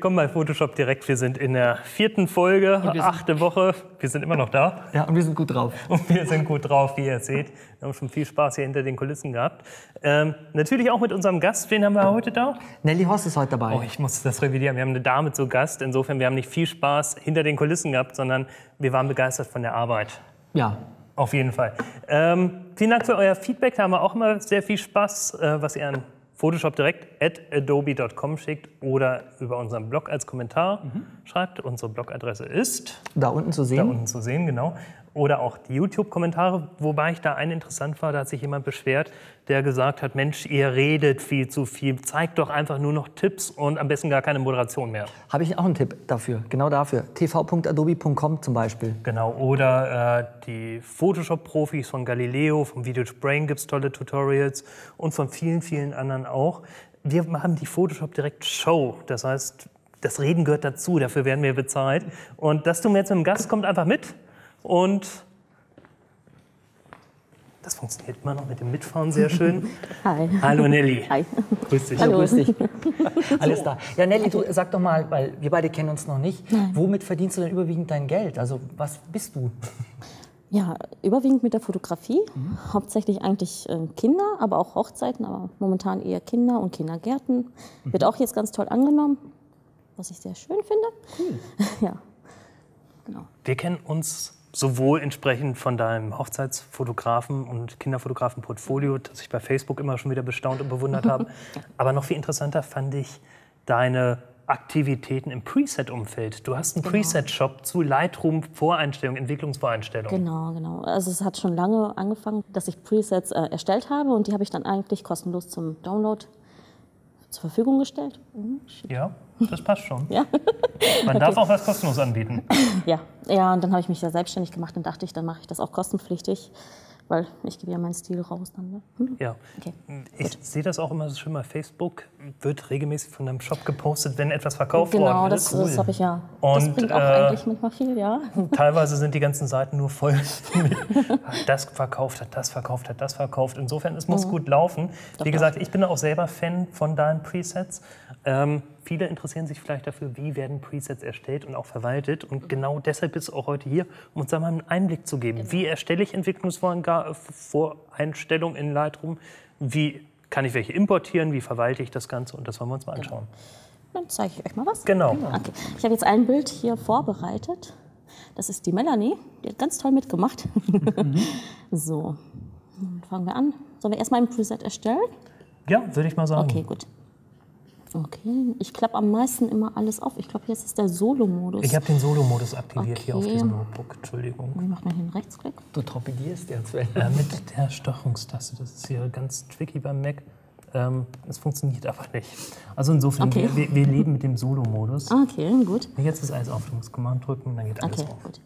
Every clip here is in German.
Willkommen bei Photoshop direkt. Wir sind in der vierten Folge, achte Woche. Wir sind immer noch da. Ja, und wir sind gut drauf. Und wir sind gut drauf, wie ihr seht. Wir haben schon viel Spaß hier hinter den Kulissen gehabt. Ähm, natürlich auch mit unserem Gast. Wen haben wir heute da? Nelly Hoss ist heute dabei. Oh, ich muss das revidieren. Wir haben eine Dame zu Gast. Insofern, wir haben nicht viel Spaß hinter den Kulissen gehabt, sondern wir waren begeistert von der Arbeit. Ja. Auf jeden Fall. Ähm, vielen Dank für euer Feedback. Da haben wir auch immer sehr viel Spaß, äh, was ihr an Photoshop direkt at adobe.com schickt oder über unseren Blog als Kommentar mhm. schreibt. Unsere Blogadresse ist da unten zu sehen. Da unten zu sehen, genau oder auch die YouTube-Kommentare, wobei ich da einen interessant war, da hat sich jemand beschwert, der gesagt hat, Mensch, ihr redet viel zu viel, zeigt doch einfach nur noch Tipps und am besten gar keine Moderation mehr. Habe ich auch einen Tipp dafür, genau dafür. tv.adobe.com zum Beispiel. Genau, oder äh, die Photoshop-Profis von Galileo, vom Video Brain gibt es tolle Tutorials und von vielen, vielen anderen auch. Wir machen die Photoshop direkt Show, das heißt, das Reden gehört dazu, dafür werden wir bezahlt. Und das tun wir jetzt mit dem Gast, kommt einfach mit. Und das funktioniert immer noch mit dem Mitfahren sehr schön. Hi. Hallo Nelly. Hi. Grüß dich. Hallo. grüß dich. Alles da. Ja, Nelly, du sag doch mal, weil wir beide kennen uns noch nicht, Nein. womit verdienst du denn überwiegend dein Geld? Also was bist du? Ja, überwiegend mit der Fotografie. Mhm. Hauptsächlich eigentlich äh, Kinder, aber auch Hochzeiten, aber momentan eher Kinder und Kindergärten. Mhm. Wird auch jetzt ganz toll angenommen, was ich sehr schön finde. Cool. ja, genau. Wir kennen uns sowohl entsprechend von deinem Hochzeitsfotografen und Kinderfotografen-Portfolio, das ich bei Facebook immer schon wieder bestaunt und bewundert habe. Aber noch viel interessanter fand ich deine Aktivitäten im Preset-Umfeld. Du hast einen genau. Preset-Shop zu Lightroom-Voreinstellungen, Entwicklungsvoreinstellungen. Genau, genau. Also es hat schon lange angefangen, dass ich Presets äh, erstellt habe und die habe ich dann eigentlich kostenlos zum Download zur Verfügung gestellt. Mhm, ja, das passt schon. ja. Man okay. darf auch was kostenlos anbieten. Ja, ja und dann habe ich mich ja selbstständig gemacht und dachte ich, dann mache ich das auch kostenpflichtig weil ich gebe ja meinen Stil raus dann. Ne? Hm? Ja. Okay. Ich sehe das auch immer so schön bei Facebook, wird regelmäßig von einem Shop gepostet, wenn etwas verkauft genau, worden ist. Genau, das, das habe ich ja. Und, das bringt auch äh, eigentlich manchmal viel, ja. Teilweise sind die ganzen Seiten nur voll mit das verkauft hat, das verkauft hat, das verkauft. Insofern, es muss mhm. gut laufen. Doch, Wie gesagt, ich bin auch selber Fan von deinen Presets. Ähm, viele interessieren sich vielleicht dafür, wie werden Presets erstellt und auch verwaltet. Und genau deshalb bist du auch heute hier, um uns da mal einen Einblick zu geben. Genau. Wie erstelle ich Entwicklungsvoreinstellungen in Lightroom? Wie kann ich welche importieren? Wie verwalte ich das Ganze? Und das wollen wir uns mal genau. anschauen. Dann zeige ich euch mal was. Genau. Okay. Ich habe jetzt ein Bild hier vorbereitet. Das ist die Melanie. Die hat ganz toll mitgemacht. Mhm. so, dann fangen wir an. Sollen wir erstmal ein Preset erstellen? Ja, würde ich mal sagen. Okay, gut. Okay, ich klappe am meisten immer alles auf. Ich glaube, jetzt ist der Solo-Modus. Ich habe den Solo-Modus aktiviert okay. hier auf diesem Notebook. Entschuldigung. Wie macht man hier einen Rechtsklick? Du torpedierst jetzt. Äh, mit der Steuerungstaste. Das ist hier ganz tricky beim Mac. Ähm, es funktioniert aber nicht. Also insofern, okay. wir, wir, leben mit dem Solo-Modus. Okay, gut. Jetzt ist alles auf. Du musst Command drücken, dann geht alles okay, auf. Gut.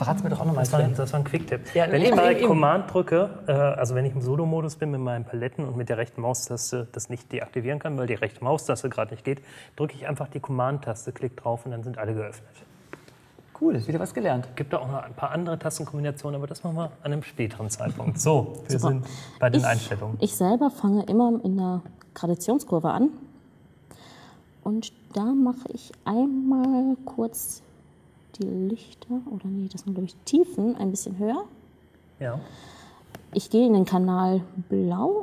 Verrat's mir doch auch nochmal. Das, war, das war ein Quick-Tipp. Ja, wenn ich mal Command drücke, äh, also wenn ich im Solo-Modus bin mit meinen Paletten und mit der rechten Maustaste das nicht deaktivieren kann, weil die rechte Maustaste gerade nicht geht, drücke ich einfach die Command-Taste, klick drauf und dann sind alle geöffnet. Cool, ist wieder was gelernt. Gibt da auch noch ein paar andere Tastenkombinationen, aber das machen wir an einem späteren Zeitpunkt. So, wir Super. sind bei den ich, Einstellungen. Ich selber fange immer in der Gradationskurve an. Und da mache ich einmal kurz die Lichter, oder nee, das sind glaube ich Tiefen, ein bisschen höher. Ja. Ich gehe in den Kanal Blau.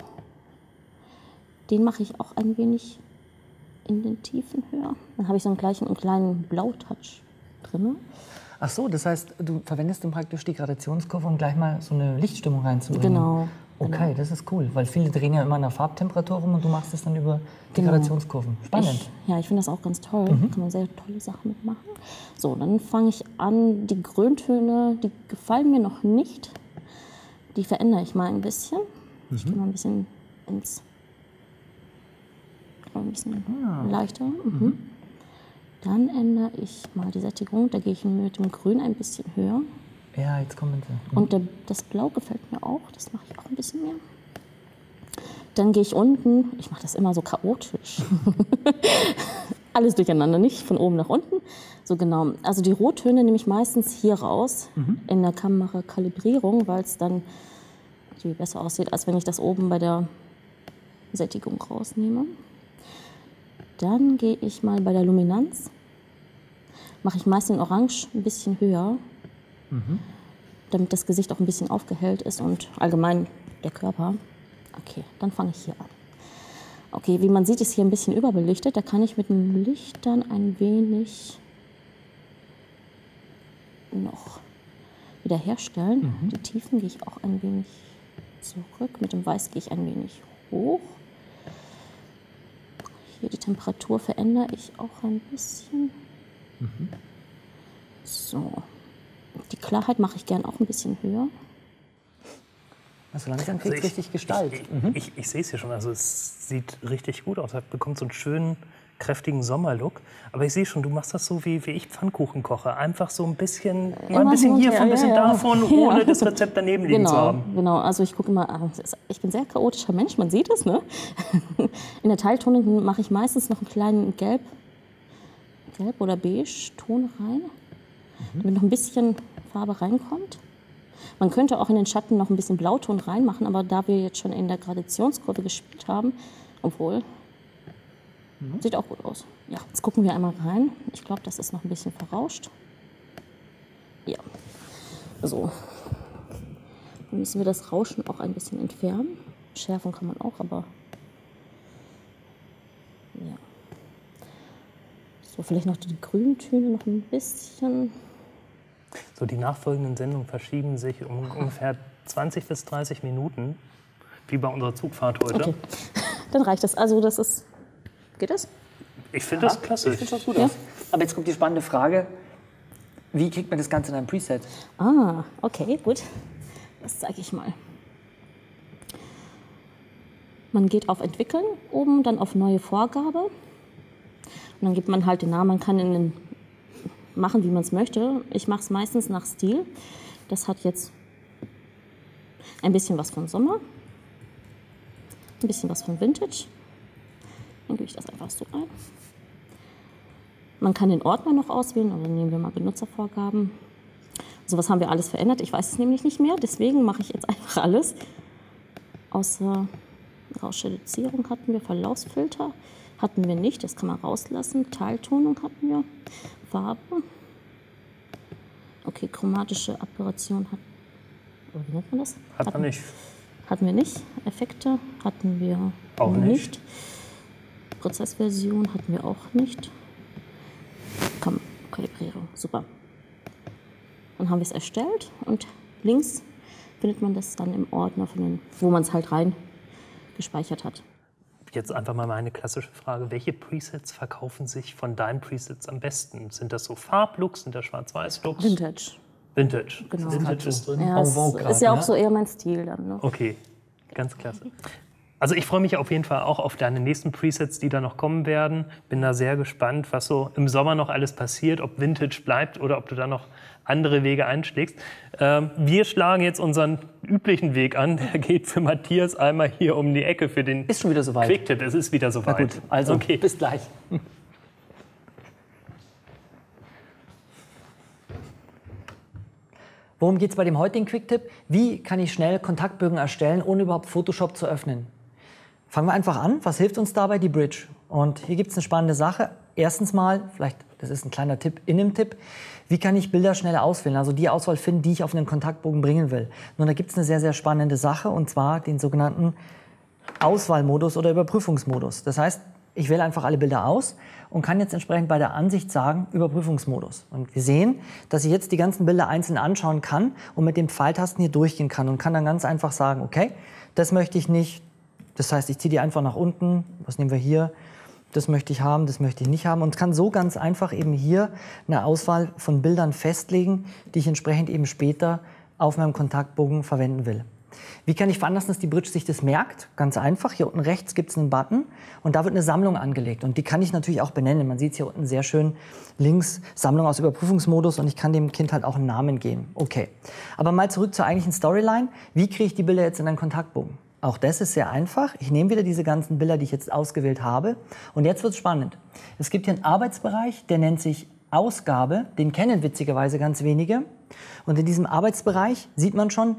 Den mache ich auch ein wenig in den Tiefen höher. Dann habe ich so einen gleichen einen kleinen Blautouch drin. Ach so, das heißt, du verwendest dann praktisch die Gradationskurve, um gleich mal so eine Lichtstimmung reinzubringen. Genau. Okay, genau. das ist cool, weil viele drehen ja immer an der Farbtemperatur rum und du machst es dann über genau. Spannend. Ich, ja, ich finde das auch ganz toll. Mhm. Da kann man sehr tolle Sachen mitmachen. So, dann fange ich an. Die Grüntöne, die gefallen mir noch nicht. Die verändere ich mal ein bisschen. Mhm. Ich gehe mal ein bisschen ins. Ein bisschen ah. leichter. Mhm. mhm. Dann ändere ich mal die Sättigung. Da gehe ich mit dem Grün ein bisschen höher. Ja, jetzt kommen sie. Mhm. Und der, das Blau gefällt mir auch. Das mache ich auch ein bisschen mehr. Dann gehe ich unten. Ich mache das immer so chaotisch. Alles durcheinander, nicht von oben nach unten. So genau. Also die Rottöne nehme ich meistens hier raus mhm. in der Kamera-Kalibrierung, weil es dann viel besser aussieht, als wenn ich das oben bei der Sättigung rausnehme. Dann gehe ich mal bei der Luminanz. Mache ich meist in Orange ein bisschen höher, mhm. damit das Gesicht auch ein bisschen aufgehellt ist und allgemein der Körper. Okay, dann fange ich hier an. Okay, wie man sieht, ist hier ein bisschen überbelichtet. Da kann ich mit dem Licht dann ein wenig noch wiederherstellen. Mhm. Die Tiefen gehe ich auch ein wenig zurück. Mit dem Weiß gehe ich ein wenig hoch. Hier die Temperatur verändere ich auch ein bisschen. Mhm. So. Die Klarheit mache ich gern auch ein bisschen höher. Also langsam kriegt also richtig Gestalt. Ich, ich, mhm. ich, ich sehe es hier schon. Also es sieht richtig gut aus. Er bekommt so einen schönen kräftigen Sommerlook. Aber ich sehe schon, du machst das so wie, wie ich Pfannkuchen koche. Einfach so ein bisschen, mal ein bisschen hiervon, ein bisschen ja, davon, ja. ohne das Rezept daneben liegen genau, zu haben. Genau, also ich gucke immer, ah, ich bin ein sehr chaotischer Mensch, man sieht es, ne? In der Teiltonung mache ich meistens noch einen kleinen Gelb, Gelb oder Beige Ton rein, mhm. damit noch ein bisschen Farbe reinkommt. Man könnte auch in den Schatten noch ein bisschen Blauton reinmachen, aber da wir jetzt schon in der Gradationskurve gespielt haben, obwohl, Mhm. Sieht auch gut aus. Ja, jetzt gucken wir einmal rein. Ich glaube, das ist noch ein bisschen verrauscht. Ja, so. Dann müssen wir das Rauschen auch ein bisschen entfernen. Schärfen kann man auch, aber ja. So, vielleicht noch die Grüntöne noch ein bisschen. So, die nachfolgenden Sendungen verschieben sich um ungefähr 20 bis 30 Minuten, wie bei unserer Zugfahrt heute. Okay, dann reicht das. Also, das ist Geht das? Ich finde das klasse. Ich finde das gut ja. aus. Aber jetzt kommt die spannende Frage. Wie kriegt man das Ganze in ein Preset? Ah, okay, gut. Das zeige ich mal. Man geht auf Entwickeln oben, dann auf Neue Vorgabe. Und dann gibt man halt den Namen. Man kann ihn machen, wie man es möchte. Ich mache es meistens nach Stil. Das hat jetzt ein bisschen was von Sommer, ein bisschen was von Vintage dann gebe ich das einfach so ein. Man kann den Ordner noch auswählen, oder nehmen wir mal Benutzervorgaben. So was haben wir alles verändert. Ich weiß es nämlich nicht mehr, deswegen mache ich jetzt einfach alles. Außer Rauschreduzierung hatten wir, Verlaufsfilter hatten wir nicht, das kann man rauslassen. Teiltonung hatten wir, Farbe. Okay, chromatische Aberration hat. Wie nennt man das? Hat man nicht. Hatten wir nicht. Effekte hatten wir auch nicht. nicht. Prozessversion hatten wir auch nicht. Komm, Kalibrierung, super. Dann haben wir es erstellt und links findet man das dann im Ordner, von den, wo man es halt rein gespeichert hat. Jetzt einfach mal meine klassische Frage. Welche Presets verkaufen sich von deinen Presets am besten? Sind das so Farblooks, sind das Schwarz-Weiß-Looks? Vintage. Vintage. Genau. Vintage ist drin. Ja, ist, ist ja auch so eher mein Stil dann. Ne? Okay, ganz klasse. Also ich freue mich auf jeden Fall auch auf deine nächsten Presets, die da noch kommen werden. Bin da sehr gespannt, was so im Sommer noch alles passiert, ob Vintage bleibt oder ob du da noch andere Wege einschlägst. Ähm, wir schlagen jetzt unseren üblichen Weg an. Der geht für Matthias einmal hier um die Ecke für den ist schon wieder soweit. Quicktip. Es ist wieder soweit. Na gut, also okay. bis gleich. Worum geht es bei dem heutigen Quicktip? Wie kann ich schnell Kontaktbögen erstellen, ohne überhaupt Photoshop zu öffnen? Fangen wir einfach an. Was hilft uns dabei? Die Bridge. Und hier gibt es eine spannende Sache. Erstens mal, vielleicht, das ist ein kleiner Tipp in dem Tipp, wie kann ich Bilder schneller auswählen? Also die Auswahl finden, die ich auf einen Kontaktbogen bringen will. Nun, da gibt es eine sehr, sehr spannende Sache und zwar den sogenannten Auswahlmodus oder Überprüfungsmodus. Das heißt, ich wähle einfach alle Bilder aus und kann jetzt entsprechend bei der Ansicht sagen, Überprüfungsmodus. Und wir sehen, dass ich jetzt die ganzen Bilder einzeln anschauen kann und mit den Pfeiltasten hier durchgehen kann und kann dann ganz einfach sagen, okay, das möchte ich nicht, das heißt, ich ziehe die einfach nach unten. Was nehmen wir hier? Das möchte ich haben, das möchte ich nicht haben. Und kann so ganz einfach eben hier eine Auswahl von Bildern festlegen, die ich entsprechend eben später auf meinem Kontaktbogen verwenden will. Wie kann ich veranlassen, dass die Bridge sich das merkt? Ganz einfach. Hier unten rechts gibt es einen Button und da wird eine Sammlung angelegt. Und die kann ich natürlich auch benennen. Man sieht hier unten sehr schön links Sammlung aus Überprüfungsmodus und ich kann dem Kind halt auch einen Namen geben. Okay. Aber mal zurück zur eigentlichen Storyline. Wie kriege ich die Bilder jetzt in einen Kontaktbogen? Auch das ist sehr einfach. Ich nehme wieder diese ganzen Bilder, die ich jetzt ausgewählt habe. Und jetzt wird es spannend. Es gibt hier einen Arbeitsbereich, der nennt sich Ausgabe. Den kennen witzigerweise ganz wenige. Und in diesem Arbeitsbereich sieht man schon,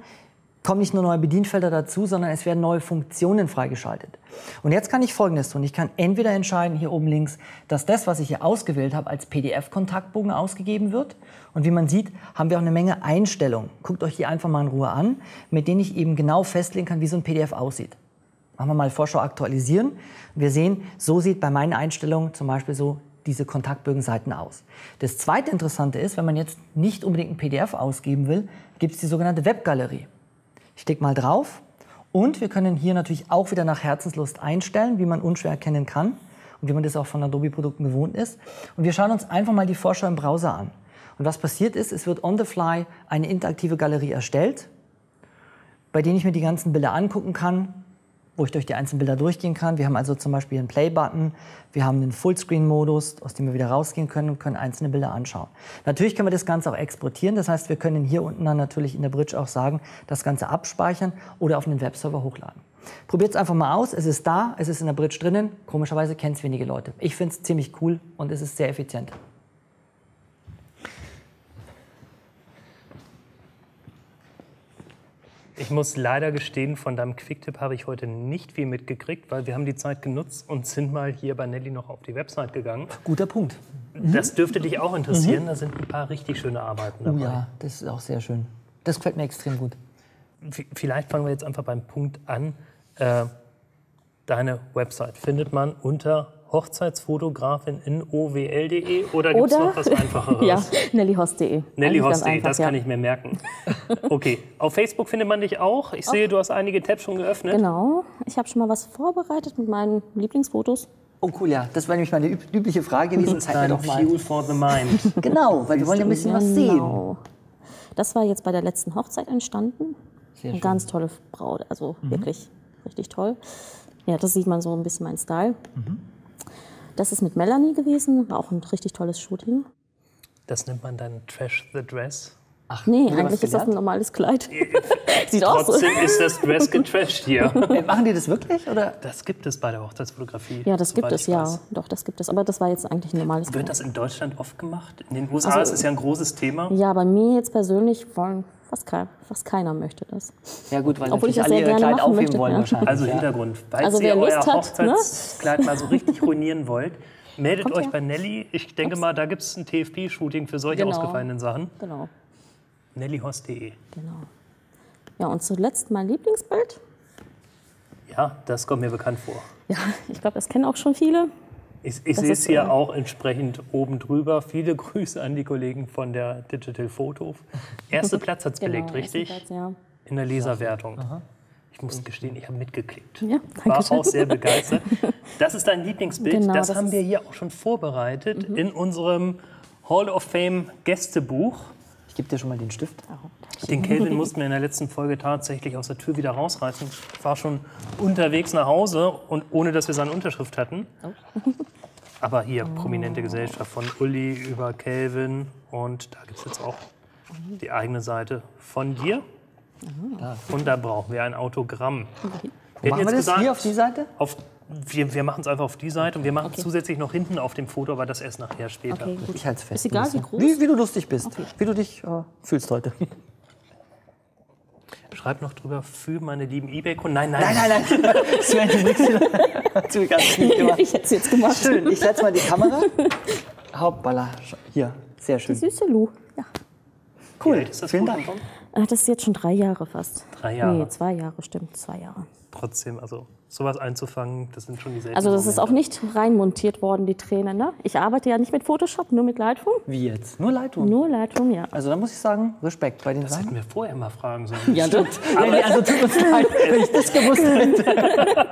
kommen nicht nur neue Bedienfelder dazu, sondern es werden neue Funktionen freigeschaltet. Und jetzt kann ich Folgendes tun. Ich kann entweder entscheiden, hier oben links, dass das, was ich hier ausgewählt habe, als PDF-Kontaktbogen ausgegeben wird. Und wie man sieht, haben wir auch eine Menge Einstellungen. Guckt euch die einfach mal in Ruhe an, mit denen ich eben genau festlegen kann, wie so ein PDF aussieht. Machen wir mal Vorschau aktualisieren. Wir sehen, so sieht bei meinen Einstellungen zum Beispiel so diese Kontaktbögenseiten aus. Das zweite Interessante ist, wenn man jetzt nicht unbedingt ein PDF ausgeben will, gibt es die sogenannte Webgalerie. Ich klicke mal drauf und wir können hier natürlich auch wieder nach Herzenslust einstellen, wie man unschwer erkennen kann und wie man das auch von Adobe-Produkten gewohnt ist. Und wir schauen uns einfach mal die Vorschau im Browser an. Und was passiert ist, es wird on the fly eine interaktive Galerie erstellt, bei denen ich mir die ganzen Bilder angucken kann, wo ich durch die einzelnen Bilder durchgehen kann. Wir haben also zum Beispiel einen Play-Button, wir haben einen Fullscreen-Modus, aus dem wir wieder rausgehen können und können einzelne Bilder anschauen. Natürlich können wir das Ganze auch exportieren, das heißt, wir können hier unten dann natürlich in der Bridge auch sagen, das Ganze abspeichern oder auf einen Webserver hochladen. Probiert es einfach mal aus, es ist da, es ist in der Bridge drinnen, komischerweise kennen es wenige Leute. Ich finde es ziemlich cool und es ist sehr effizient. Ich muss leider gestehen, von deinem Quicktip habe ich heute nicht viel mitgekriegt, weil wir haben die Zeit genutzt und sind mal hier bei Nelly noch auf die Website gegangen. Guter Punkt. Das dürfte dich auch interessieren. Da sind ein paar richtig schöne Arbeiten dabei. Oh ja, das ist auch sehr schön. Das gefällt mir extrem gut. V- Vielleicht fangen wir jetzt einfach beim Punkt an. Äh, deine Website findet man unter Hochzeitsfotografin in owl.de oder gibt es Oder- noch was Einfacheres? Ja, nellyhost.de. Nellyhost.de, das kann ja. ich mir merken. Okay, auf Facebook findet man dich auch. Ich sehe, du hast einige Tabs schon geöffnet. Genau. Ich habe schon mal was vorbereitet mit meinen Lieblingsfotos. Oh cool, ja. Das war nämlich meine üb übliche Frage gewesen. Zeig mir doch mal. Fuel for the Mind. Genau, weil wir wollen ja ein bisschen was sehen. Genau. Das war jetzt bei der letzten Hochzeit entstanden. Sehr Eine schön. ganz tolle Braut, also wirklich richtig toll. Ja, das sieht man so ein bisschen mein Style. Mhm. Das ist mit Melanie gewesen, war auch ein richtig tolles Shooting. Das nennt man dann Trash the Dress. Nee, wieder was eigentlich ist das ein normales Kleid. Sieht aus. Trotzdem ist das Dress getrashed hier. Äh, Machen die das wirklich? Oder? Das gibt es bei der Hochzeitsfotografie. Ja, das gibt es, ja. weiß. Doch, das gibt es. Aber das war jetzt eigentlich ein normales Wird Kleid. das in Deutschland oft gemacht? In den USA Also- ist es ja ein großes Thema. Ja, bei mir jetzt persönlich wollen fast, kein, fast keiner möchte das. Ja gut, weil Obwohl ich das alle sehr ihr gerne Kleid machen aufheben möchte, wollen ja. wahrscheinlich. Also ja. Hintergrund, falls Also ihr wer euer Lust hat, ne? Hochzeitskleid mal so richtig ruinieren wollt, meldet Kommt euch her. bei Nelly. Ich denke mal, da gibt es ein TFP-Shooting für solche Genau. ausgefallenen Sachen. Genau, nellyhost.de. genau. Ja, und zuletzt mein Lieblingsbild. Ja, das kommt mir bekannt vor. Ja, ich glaube, das kennen auch schon viele. Ich, ich sehe es ist, hier äh, auch entsprechend oben drüber. Viele Grüße an die Kollegen von der Digital Photo. Erster Platz hat es belegt, Genau, richtig? ersten Platz, ja. In der Leserwertung. Ich muss gestehen, ich habe mitgeklickt. Ja, danke War schön. auch sehr begeistert. Das ist dein Lieblingsbild. Genau, das, das haben wir hier auch schon vorbereitet in unserem Hall of Fame Gästebuch. Ich gebe dir schon mal den Stift. Den Kelvin mussten wir in der letzten Folge tatsächlich aus der Tür wieder rausreißen. Ich war schon unterwegs nach Hause und ohne dass wir seine Unterschrift hatten. Aber hier prominente Gesellschaft von Uli über Kelvin und da gibt es jetzt auch die eigene Seite von dir. Und da brauchen wir ein Autogramm. Wir Machen wir das hier auf die Seite? auf, wir, wir machen es einfach auf die Seite und wir machen es zusätzlich noch hinten auf dem Foto, aber das erst nachher später. Okay, gut. Ich halte es fest. Ist egal, wie groß? Wie, wie du lustig bist. Wie du dich äh, fühlst heute. Schreib noch drüber für meine lieben Ebay-Kunden. Nein, nein, Nein, nein, nein. Sven, du nix wieder. Zu ganz gemacht. Ich hätte es jetzt gemacht. Schön, ich setze mal die Kamera. Hauptballer. Hier, sehr schön. Süße Lu. Ja. Cool, vielen Dank. Äh, Das ist jetzt schon drei Jahre fast. Drei Jahre. Nee, zwei Jahre, stimmt, zwei Jahre. Trotzdem, also sowas einzufangen, das sind schon die seltenen Also das ist auch Momente. nicht reinmontiert worden, die Träne. Ne? Ich arbeite ja nicht mit Photoshop, nur mit Lightroom. Wie jetzt? Nur Lightroom? Nur Lightroom, ja. Also da muss ich sagen, Respekt bei den Das Sachen. hätten wir vorher mal fragen sollen. Ja, stimmt. Nee, also tut uns leid, wenn ich das gewusst hätte.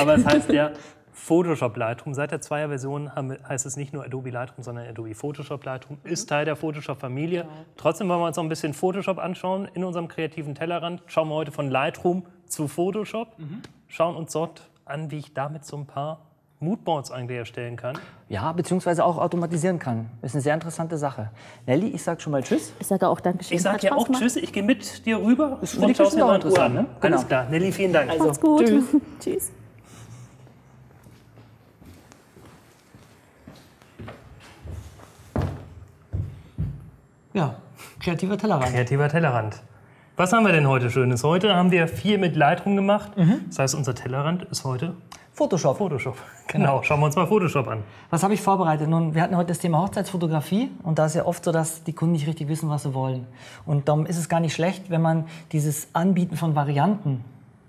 Aber es heißt ja Photoshop Lightroom. Seit der Zweier-Version haben wir- heißt es nicht nur Adobe Lightroom, sondern Adobe Photoshop Lightroom. Ist Teil der Photoshop-Familie. Trotzdem wollen wir uns noch ein bisschen Photoshop anschauen in unserem kreativen Tellerrand. Schauen wir heute von Lightroom zu Photoshop. Schauen uns dort an, wie ich damit so ein paar Moodboards eigentlich erstellen kann. Ja, beziehungsweise auch automatisieren kann. Das ist eine sehr interessante Sache. Nelly, ich sag schon mal Tschüss. Ich sage auch Dankeschön. Ich sage ja auch gemacht. Tschüss, ich gehe mit dir rüber für dich und schaue mir auch mal an. interessant, Ne? Genau. Alles klar. Nelly, vielen Dank. Macht's gut. Tschüss. Tschüss. Ja, kreativer Tellerrand. Kreativer Tellerrand. Was haben wir denn heute Schönes? Heute haben wir viel mit Lightroom gemacht. Mhm. Das heißt, unser Tellerrand ist heute Photoshop. Photoshop. Genau. Schauen wir uns mal Photoshop an. Was habe ich vorbereitet? Nun, wir hatten heute das Thema Hochzeitsfotografie und da ist ja oft so, dass die Kunden nicht richtig wissen, was sie wollen. Und darum ist es gar nicht schlecht, wenn man dieses Anbieten von Varianten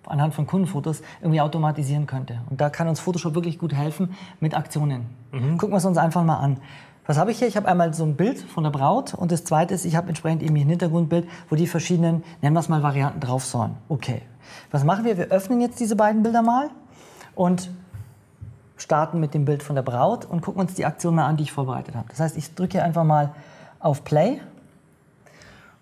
anhand von Kundenfotos irgendwie automatisieren könnte. Und da kann uns Photoshop wirklich gut helfen mit Aktionen. Mhm. Gucken wir es uns einfach mal an. Was habe ich hier? Ich habe einmal so ein Bild von der Braut und das zweite ist, ich habe entsprechend eben hier ein Hintergrundbild, wo die verschiedenen, nennen wir es mal, Varianten drauf sollen. Okay. Was machen wir? Wir öffnen jetzt diese beiden Bilder mal und starten mit dem Bild von der Braut und gucken uns die Aktion mal an, die ich vorbereitet habe. Das heißt, ich drücke hier einfach mal auf Play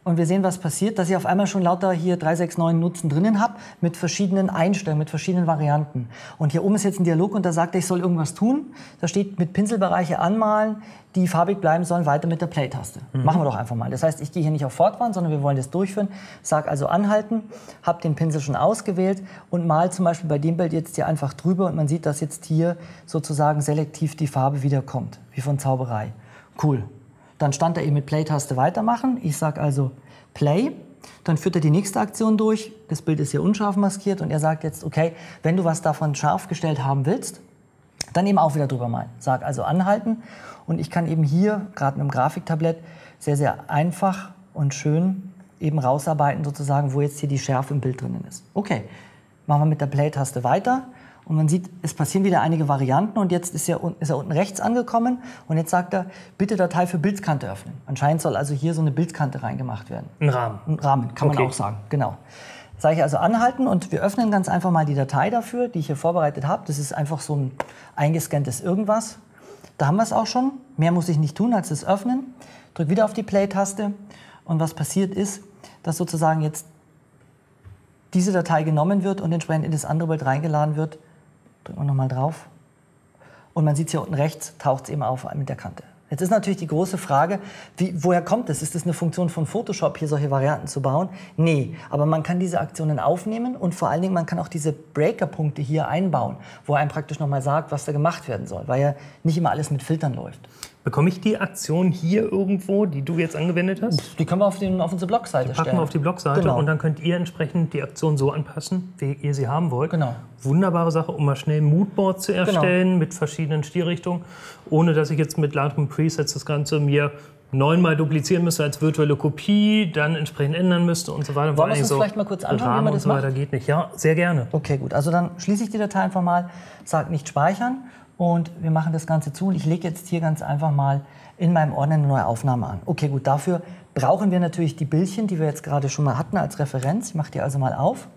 und wir sehen, was passiert, dass ich auf einmal schon lauter hier 369 Nutzen drinnen habe mit verschiedenen Einstellungen, mit verschiedenen Varianten. Und hier oben ist jetzt ein Dialog und da sagt er, ich soll irgendwas tun. Da steht mit Pinselbereiche anmalen, die farbig bleiben sollen, weiter mit der Play-Taste. Mhm. Machen wir doch einfach mal. Das heißt, ich gehe hier nicht auf Fortfahren, sondern wir wollen das durchführen. Sag also anhalten, habe den Pinsel schon ausgewählt und mal zum Beispiel bei dem Bild jetzt hier einfach drüber und man sieht, dass jetzt hier sozusagen selektiv die Farbe wiederkommt, wie von Zauberei. Cool. Dann stand er eben mit Play-Taste weitermachen. Ich sage also Play. Dann führt er die nächste Aktion durch. Das Bild ist hier unscharf maskiert und er sagt jetzt, okay, wenn du was davon scharf gestellt haben willst, dann eben auch wieder drüber malen. Sag also anhalten und ich kann eben hier, gerade mit dem Grafiktablett, sehr, sehr einfach und schön eben rausarbeiten sozusagen, wo jetzt hier die Schärfe im Bild drinnen ist. Okay, machen wir mit der Play-Taste weiter. Und man sieht, es passieren wieder einige Varianten und jetzt ist er, ist er unten rechts angekommen und jetzt sagt er, bitte Datei für Bildkante öffnen. Anscheinend soll also hier so eine Bildkante reingemacht werden. Ein Rahmen. Ein Rahmen, kann okay. man auch sagen, genau. Sage ich also anhalten und wir öffnen ganz einfach mal die Datei dafür, die ich hier vorbereitet habe. Das ist einfach so ein eingescanntes Irgendwas. Da haben wir es auch schon. Mehr muss ich nicht tun als es öffnen. Drück wieder auf die Play-Taste und was passiert ist, dass sozusagen jetzt diese Datei genommen wird und entsprechend in das andere Bild reingeladen wird Drücken wir nochmal drauf. Und man sieht es hier unten rechts, taucht es eben auf mit der Kante. Jetzt ist natürlich die große Frage, wie, woher kommt es? Ist das eine Funktion von Photoshop, hier solche Varianten zu bauen? Nee, aber man kann diese Aktionen aufnehmen und vor allen Dingen, man kann auch diese Breaker-Punkte hier einbauen, wo er einem praktisch nochmal sagt, was da gemacht werden soll, weil ja nicht immer alles mit Filtern läuft. Bekomme ich die Aktion hier irgendwo, die du jetzt angewendet hast? Die können wir auf, den, auf unsere Blogseite die packen stellen. wir auf die Blogseite genau. und dann könnt ihr entsprechend die Aktion so anpassen, wie ihr sie haben wollt. Genau. Wunderbare Sache, um mal schnell ein Moodboard zu genau. erstellen genau. mit verschiedenen Stilrichtungen, ohne dass ich jetzt mit Lightroom Presets das Ganze mir neunmal duplizieren müsste als virtuelle Kopie, dann entsprechend ändern müsste und so weiter. Wollen wir uns so vielleicht mal kurz anschauen, wie man das so weiter geht nicht. Ja, sehr gerne. Okay, gut. Also dann schließe ich die Datei einfach mal, sage nicht speichern und wir machen das Ganze zu. Und ich lege jetzt hier ganz einfach mal in meinem Ordner eine neue Aufnahme an. Okay, gut, dafür brauchen wir natürlich die Bildchen, die wir jetzt gerade schon mal hatten als Referenz. Ich mache die also mal auf.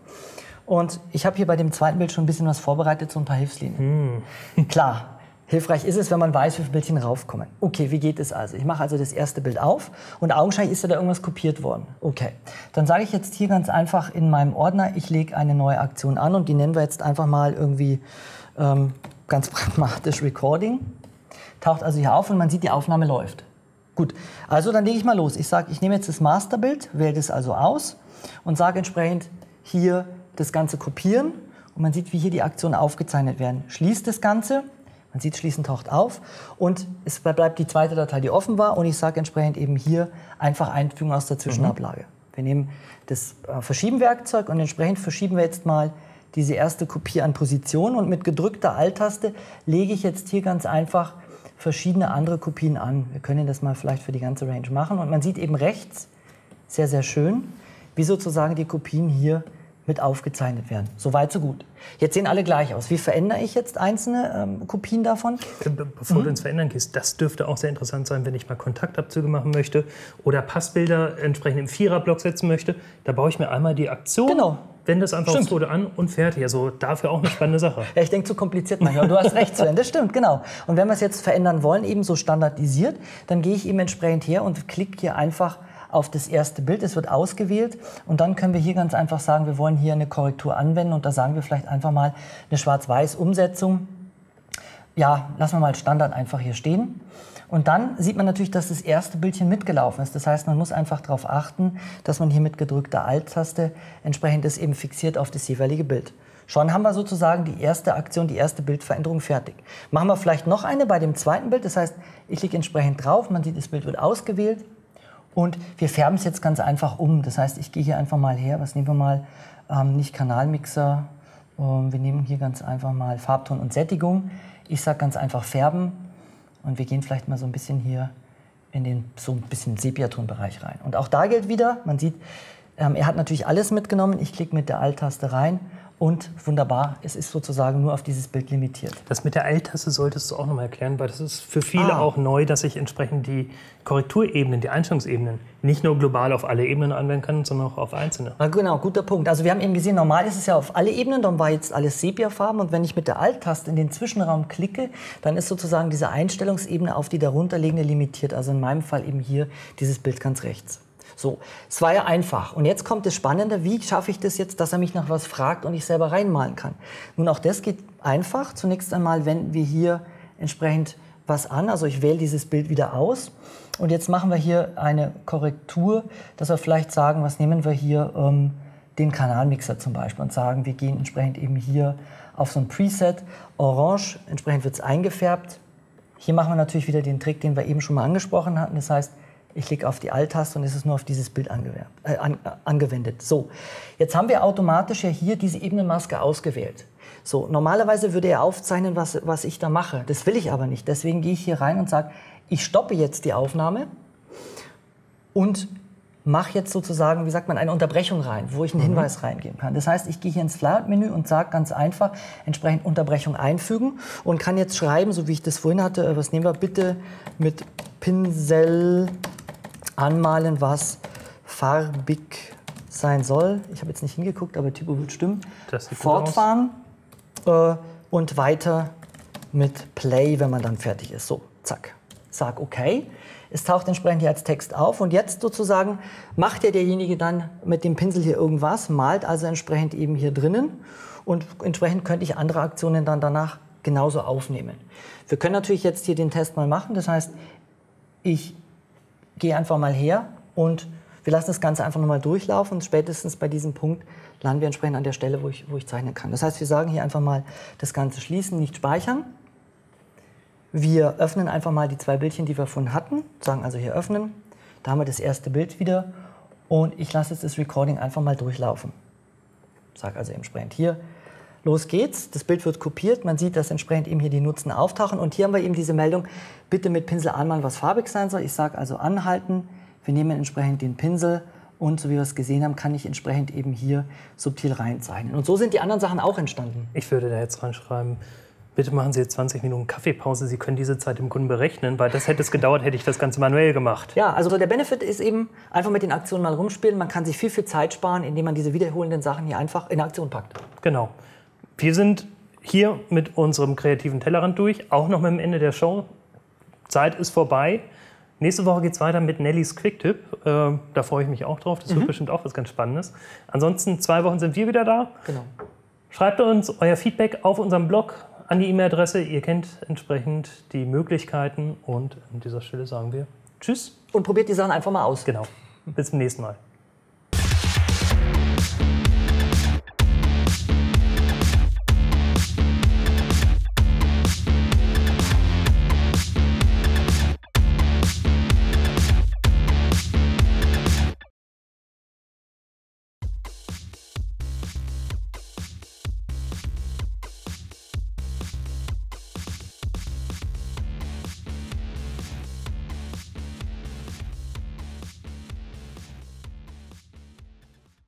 Und ich habe hier bei dem zweiten Bild schon ein bisschen was vorbereitet, so ein paar Hilfslinien. Hm. Klar, hilfreich ist es, wenn man weiß, wie viele Bildchen raufkommen. Okay, wie geht es also? Ich mache also das erste Bild auf und augenscheinlich ist da irgendwas kopiert worden. Okay, dann sage ich jetzt hier ganz einfach in meinem Ordner, ich lege eine neue Aktion an und die nennen wir jetzt einfach mal irgendwie ähm, ganz pragmatisch Recording. Taucht also hier auf und man sieht, die Aufnahme läuft. Gut, also dann lege ich mal los. Ich sage, ich nehme jetzt das Masterbild, wähle das also aus und sage entsprechend hier das Ganze kopieren. Und man sieht, wie hier die Aktionen aufgezeichnet werden. Schließt das Ganze, man sieht, Schließen taucht auf und es bleibt die zweite Datei, die offen war. Und ich sage entsprechend eben hier einfach Einfügung aus der Zwischenablage. Mhm. Wir nehmen das äh, Verschieben-Werkzeug und entsprechend verschieben wir jetzt mal diese erste Kopie an Position und mit gedrückter Alt-Taste lege ich jetzt hier ganz einfach verschiedene andere Kopien an. Wir können das mal vielleicht für die ganze Range machen und man sieht eben rechts sehr, sehr schön, wie sozusagen die Kopien hier mit aufgezeichnet werden. So weit, so gut. Jetzt sehen alle gleich aus. Wie verändere ich jetzt einzelne ähm, Kopien davon? Äh, bevor mhm. du ins Verändern gehst, das dürfte auch sehr interessant sein, wenn ich mal Kontaktabzüge machen möchte oder Passbilder entsprechend im Viererblock setzen möchte. Da baue ich mir einmal die Aktion. Genau wende das einfach stimmt. aufs an und fertig. Also dafür auch eine spannende Sache. ja, ich denke, zu kompliziert manchmal. Du hast recht, Sven, das stimmt, genau. Und wenn wir es jetzt verändern wollen, eben so standardisiert, dann gehe ich eben entsprechend her und klicke hier einfach auf das erste Bild. Es wird ausgewählt und dann können wir hier ganz einfach sagen, wir wollen hier eine Korrektur anwenden und da sagen wir vielleicht einfach mal eine Schwarz-Weiß-Umsetzung. Ja, lassen wir mal Standard einfach hier stehen. Und dann sieht man natürlich, dass das erste Bildchen mitgelaufen ist. Das heißt, man muss einfach darauf achten, dass man hier mit gedrückter Alt-Taste entsprechend das eben fixiert auf das jeweilige Bild. Schon haben wir sozusagen die erste Aktion, die erste Bildveränderung fertig. Machen wir vielleicht noch eine bei dem zweiten Bild. Das heißt, ich klicke entsprechend drauf, man sieht, das Bild wird ausgewählt Und wir färben es jetzt ganz einfach um. Das heißt, ich gehe hier einfach mal her, was nehmen wir mal, ähm, nicht Kanalmixer, ähm, wir nehmen hier ganz einfach mal Farbton und Sättigung. Ich sage ganz einfach färben und wir gehen vielleicht mal so ein bisschen hier in den so ein bisschen Sepiatonbereich rein. Und auch da gilt wieder, man sieht, ähm, er hat natürlich alles mitgenommen. Ich klicke mit der Alt-Taste rein und wunderbar, es ist sozusagen nur auf dieses Bild limitiert. Das mit der Alt-Taste solltest du auch noch mal erklären, weil das ist für viele ah. auch neu, dass ich entsprechend die Korrekturebenen, die Einstellungsebenen nicht nur global auf alle Ebenen anwenden kann, sondern auch auf einzelne. Na genau, guter Punkt. Also wir haben eben gesehen, normal ist es ja auf alle Ebenen, dann war jetzt alles Sepia-Farben und wenn ich mit der Alt-Taste in den Zwischenraum klicke, dann ist sozusagen diese Einstellungsebene auf die darunterliegende limitiert. Also in meinem Fall eben hier dieses Bild ganz rechts. So, es war ja einfach. Und jetzt kommt das Spannende, wie schaffe ich das jetzt, dass er mich nach was fragt und ich selber reinmalen kann. Nun, auch das geht einfach. Zunächst einmal wenden wir hier entsprechend was an. Also ich wähle dieses Bild wieder aus. Und jetzt machen wir hier eine Korrektur, dass wir vielleicht sagen, was nehmen wir hier, ähm, den Kanalmixer zum Beispiel und sagen, wir gehen entsprechend eben hier auf so ein Preset, Orange, entsprechend wird es eingefärbt. Hier machen wir natürlich wieder den Trick, den wir eben schon mal angesprochen hatten. Das heißt, ich klicke auf die Alt-Taste und es ist nur auf dieses Bild äh, an, angewendet. So, jetzt haben wir automatisch ja hier diese Ebenenmaske ausgewählt. So, normalerweise würde er aufzeichnen, was, was ich da mache. Das will ich aber nicht. Deswegen gehe ich hier rein und sage, ich stoppe jetzt die Aufnahme und mache jetzt sozusagen, wie sagt man, eine Unterbrechung rein, wo ich einen mhm. Hinweis reingeben kann. Das heißt, ich gehe hier ins Flyout-Menü und sage ganz einfach, entsprechend Unterbrechung einfügen und kann jetzt schreiben, so wie ich das vorhin hatte, äh, was nehmen wir bitte mit Pinsel anmalen, was farbig sein soll. Ich habe jetzt nicht hingeguckt, aber Typo wird stimmen. Fortfahren äh, und weiter mit Play, wenn man dann fertig ist. So, zack. Sag OK. Es taucht entsprechend hier als Text auf und jetzt sozusagen macht ja derjenige dann mit dem Pinsel hier irgendwas, malt also entsprechend eben hier drinnen und entsprechend könnte ich andere Aktionen dann danach genauso aufnehmen. Wir können natürlich jetzt hier den Test mal machen, das heißt, ich gehe einfach mal her und wir lassen das Ganze einfach nochmal durchlaufen und spätestens bei diesem Punkt landen wir entsprechend an der Stelle, wo ich, wo ich zeichnen kann. Das heißt, wir sagen hier einfach mal das Ganze schließen, nicht speichern. Wir öffnen einfach mal die zwei Bildchen, die wir vorhin hatten, sagen also hier öffnen. Da haben wir das erste Bild wieder und ich lasse jetzt das Recording einfach mal durchlaufen. Sage also entsprechend hier los geht's. Das Bild wird kopiert. Man sieht, dass entsprechend eben hier die Nutzen auftauchen. Und hier haben wir eben diese Meldung, bitte mit Pinsel anmalen, was farbig sein soll. Ich sage also anhalten. Wir nehmen entsprechend den Pinsel und so wie wir es gesehen haben, kann ich entsprechend eben hier subtil reinzeichnen. Und so sind die anderen Sachen auch entstanden. Ich würde da jetzt reinschreiben, bitte machen Sie jetzt 20 Minuten Kaffeepause. Sie können diese Zeit dem Kunden berechnen, weil das hätte es gedauert, hätte ich das Ganze manuell gemacht. Ja, also der Benefit ist eben einfach mit den Aktionen mal rumspielen. Man kann sich viel, viel Zeit sparen, indem man diese wiederholenden Sachen hier einfach in Aktion packt. Genau. Wir sind hier mit unserem kreativen Tellerrand durch, auch noch mit dem Ende der Show. Zeit ist vorbei. Nächste Woche geht es weiter mit Nellys Quicktip. Äh, da freue ich mich auch drauf. Das mhm. wird bestimmt auch was ganz Spannendes. Ansonsten, zwei Wochen sind wir wieder da. Genau. Schreibt uns euer Feedback auf unserem Blog an die E-Mail-Adresse. Ihr kennt entsprechend die Möglichkeiten. Und an dieser Stelle sagen wir Tschüss. Und probiert die Sachen einfach mal aus. Genau. Bis zum nächsten Mal.